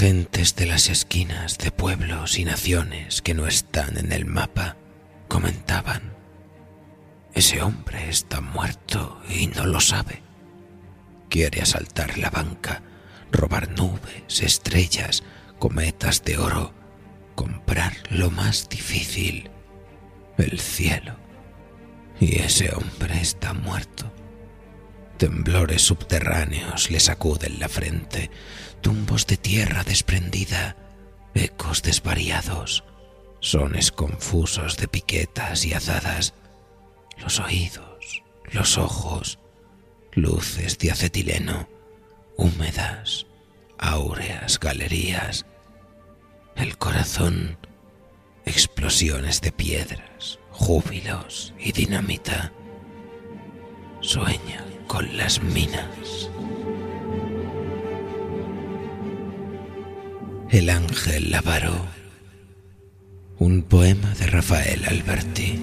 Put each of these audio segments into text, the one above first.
Gentes de las esquinas de pueblos y naciones que no están en el mapa comentaban, ese hombre está muerto y no lo sabe. Quiere asaltar la banca, robar nubes, estrellas, cometas de oro, comprar lo más difícil, el cielo. Y ese hombre está muerto. Temblores subterráneos le sacuden la frente, tumbos de tierra desprendida, ecos desvariados, sones confusos de piquetas y azadas, los oídos, los ojos, luces de acetileno, húmedas, áureas galerías, el corazón, explosiones de piedras, júbilos y dinamita. Sueña con las minas. El ángel avaro. Un poema de Rafael Alberti.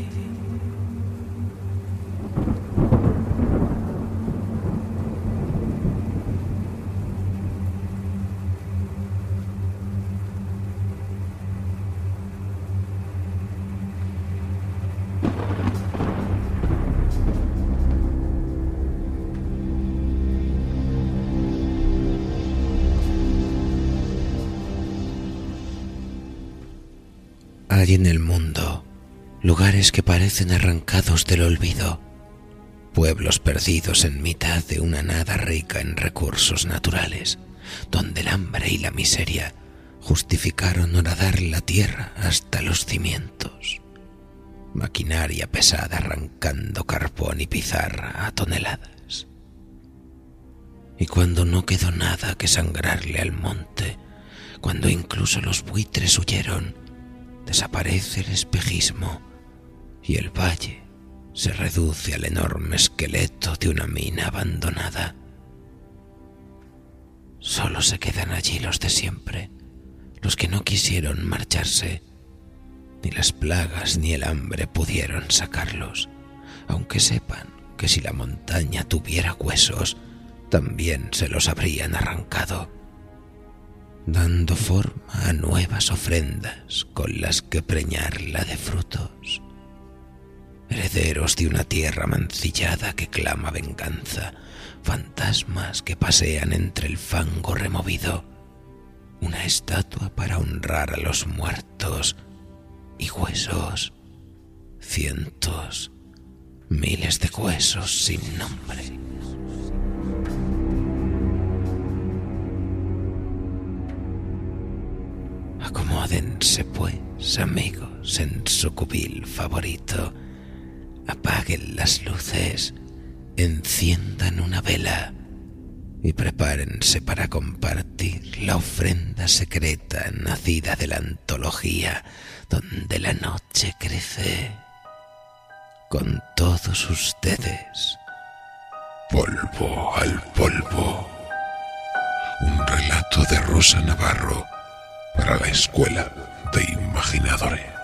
Hay en el mundo lugares que parecen arrancados del olvido, pueblos perdidos en mitad de una nada rica en recursos naturales, donde el hambre y la miseria justificaron horadar la tierra hasta los cimientos. Maquinaria pesada arrancando carbón y pizarra a toneladas. Y cuando no quedó nada que sangrarle al monte, cuando incluso los buitres huyeron, desaparece el espejismo y el valle se reduce al enorme esqueleto de una mina abandonada. Solo se quedan allí los de siempre, los que no quisieron marcharse. Ni las plagas ni el hambre pudieron sacarlos, aunque sepan que si la montaña tuviera huesos, también se los habrían arrancado dando forma a nuevas ofrendas con las que preñarla de frutos. Herederos de una tierra mancillada que clama venganza, fantasmas que pasean entre el fango removido, una estatua para honrar a los muertos y huesos, cientos, miles de huesos sin nombre. Pues, amigos, en su cubil favorito. Apaguen las luces, enciendan una vela y prepárense para compartir la ofrenda secreta nacida de la antología donde la noche crece. Con todos ustedes. Polvo al polvo. Un relato de Rosa Navarro para la escuela de imaginadores.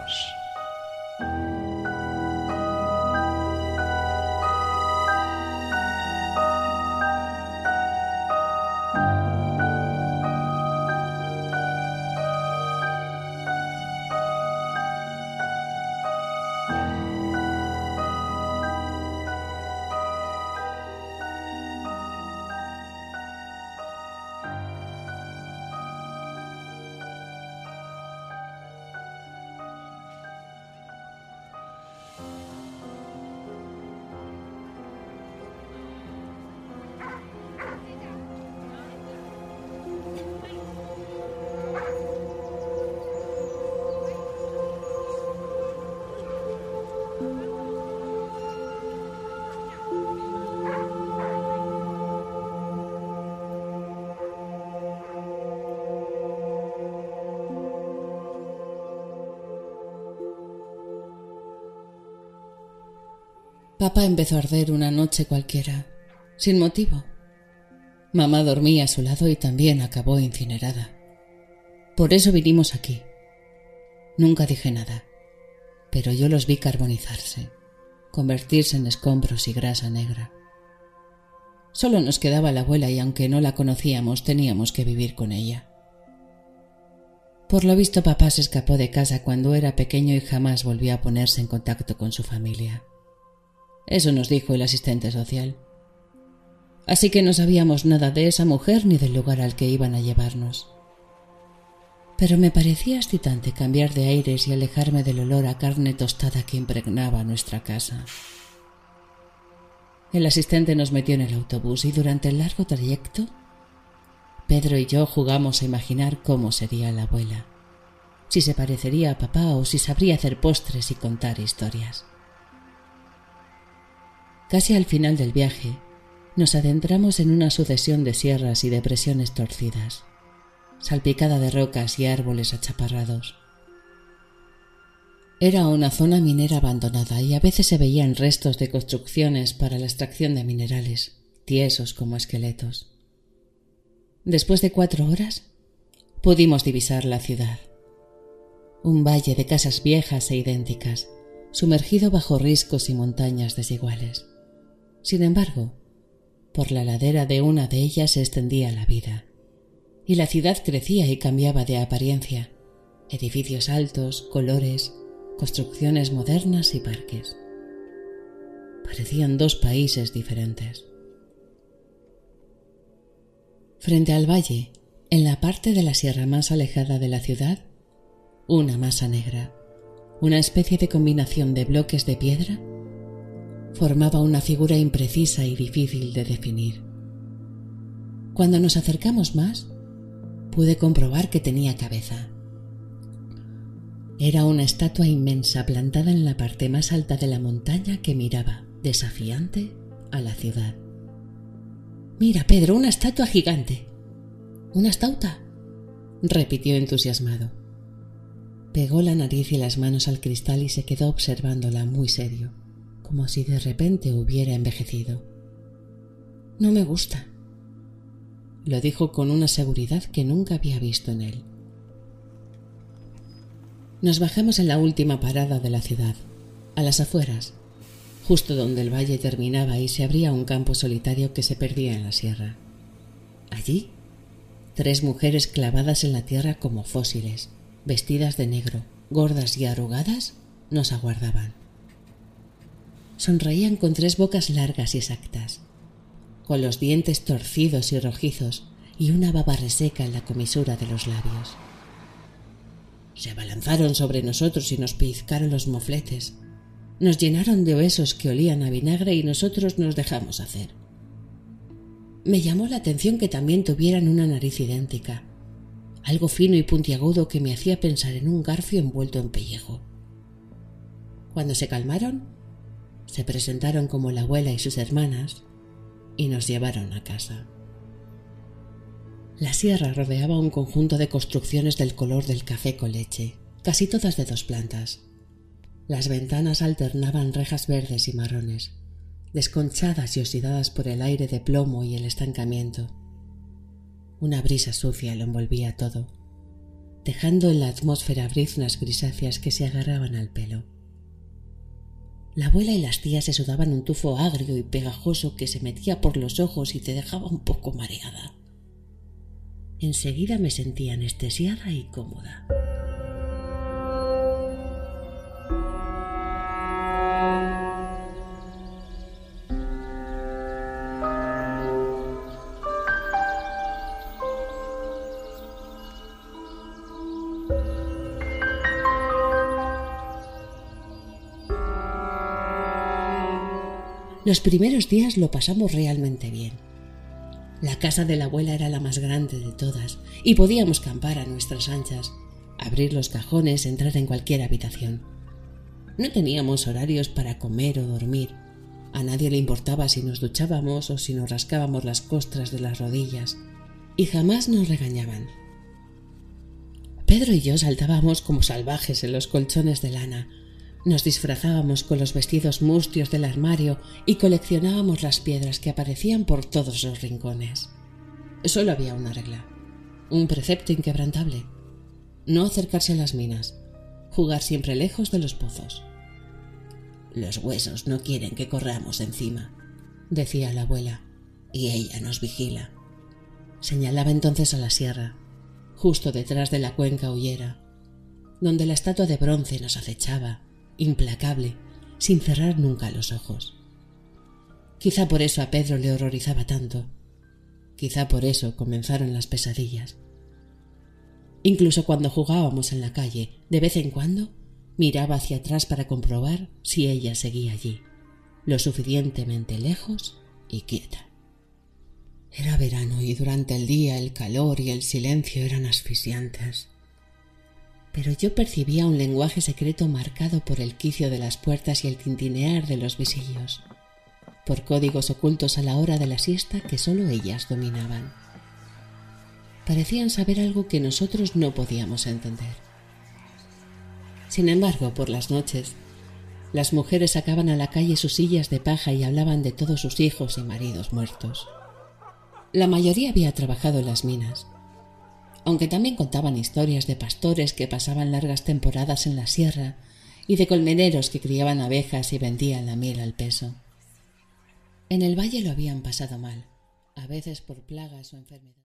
Papá empezó a arder una noche cualquiera, sin motivo. Mamá dormía a su lado y también acabó incinerada. Por eso vinimos aquí. Nunca dije nada, pero yo los vi carbonizarse, convertirse en escombros y grasa negra. Solo nos quedaba la abuela y aunque no la conocíamos teníamos que vivir con ella. Por lo visto papá se escapó de casa cuando era pequeño y jamás volvió a ponerse en contacto con su familia. Eso nos dijo el asistente social. Así que no sabíamos nada de esa mujer ni del lugar al que iban a llevarnos. Pero me parecía excitante cambiar de aires y alejarme del olor a carne tostada que impregnaba nuestra casa. El asistente nos metió en el autobús y durante el largo trayecto, Pedro y yo jugamos a imaginar cómo sería la abuela, si se parecería a papá o si sabría hacer postres y contar historias. Casi al final del viaje, nos adentramos en una sucesión de sierras y depresiones torcidas, salpicada de rocas y árboles achaparrados. Era una zona minera abandonada y a veces se veían restos de construcciones para la extracción de minerales, tiesos como esqueletos. Después de cuatro horas, pudimos divisar la ciudad. Un valle de casas viejas e idénticas, sumergido bajo riscos y montañas desiguales. Sin embargo, por la ladera de una de ellas se extendía la vida, y la ciudad crecía y cambiaba de apariencia. Edificios altos, colores, construcciones modernas y parques. Parecían dos países diferentes. Frente al valle, en la parte de la sierra más alejada de la ciudad, una masa negra, una especie de combinación de bloques de piedra, formaba una figura imprecisa y difícil de definir. Cuando nos acercamos más, pude comprobar que tenía cabeza, era una estatua inmensa plantada en la parte más alta de la montaña que miraba, desafiante, a la ciudad. Mira, Pedro, una estatua gigante. ¿Una estauta? repitió entusiasmado. Pegó la nariz y las manos al cristal y se quedó observándola muy serio, como si de repente hubiera envejecido. No me gusta, lo dijo con una seguridad que nunca había visto en él. Nos bajamos en la última parada de la ciudad, a las afueras, justo donde el valle terminaba y se abría un campo solitario que se perdía en la sierra. Allí, tres mujeres clavadas en la tierra como fósiles, vestidas de negro, gordas y arrugadas, nos aguardaban. Sonreían con tres bocas largas y exactas, con los dientes torcidos y rojizos y una baba reseca en la comisura de los labios. Se abalanzaron sobre nosotros y nos pellizcaron los mofletes. Nos llenaron de besos que olían a vinagre y nosotros nos dejamos hacer. Me llamó la atención que también tuvieran una nariz idéntica, algo fino y puntiagudo que me hacía pensar en un garfio envuelto en pellejo. Cuando se calmaron, se presentaron como la abuela y sus hermanas y nos llevaron a casa. La sierra rodeaba un conjunto de construcciones del color del café con leche, casi todas de dos plantas. Las ventanas alternaban rejas verdes y marrones, desconchadas y oxidadas por el aire de plomo y el estancamiento. Una brisa sucia lo envolvía todo, dejando en la atmósfera briznas grisáceas que se agarraban al pelo. La abuela y las tías se sudaban un tufo agrio y pegajoso que se metía por los ojos y te dejaba un poco mareada enseguida me sentí anestesiada y cómoda. Los primeros días lo pasamos realmente bien. La casa de la abuela era la más grande de todas y podíamos campar a nuestras anchas, abrir los cajones, entrar en cualquier habitación. No teníamos horarios para comer o dormir. A nadie le importaba si nos duchábamos o si nos rascábamos las costras de las rodillas, y jamás nos regañaban. Pedro y yo saltábamos como salvajes en los colchones de lana, Nos disfrazábamos con los vestidos mustios del armario y coleccionábamos las piedras que aparecían por todos los rincones. Solo había una regla, un precepto inquebrantable. No acercarse a las minas, jugar siempre lejos de los pozos. Los huesos no quieren que corramos encima, decía la abuela, y ella nos vigila. Señalaba entonces a la sierra, justo detrás de la cuenca huyera, donde la estatua de bronce nos acechaba, implacable, sin cerrar nunca los ojos. Quizá por eso a Pedro le horrorizaba tanto. Quizá por eso comenzaron las pesadillas. Incluso cuando jugábamos en la calle, de vez en cuando Miraba hacia atrás para comprobar si ella seguía allí, lo suficientemente lejos y quieta. Era verano y durante el día el calor y el silencio eran asfixiantes. Pero yo percibía un lenguaje secreto marcado por el quicio de las puertas y el tintinear de los visillos, por códigos ocultos a la hora de la siesta que sólo ellas dominaban. Parecían saber algo que nosotros no podíamos entender. Sin embargo, por las noches, las mujeres sacaban a la calle sus sillas de paja y hablaban de todos sus hijos y maridos muertos. La mayoría había trabajado en las minas, aunque también contaban historias de pastores que pasaban largas temporadas en la sierra y de colmeneros que criaban abejas y vendían la miel al peso. En el valle lo habían pasado mal, a veces por plagas o enfermedades.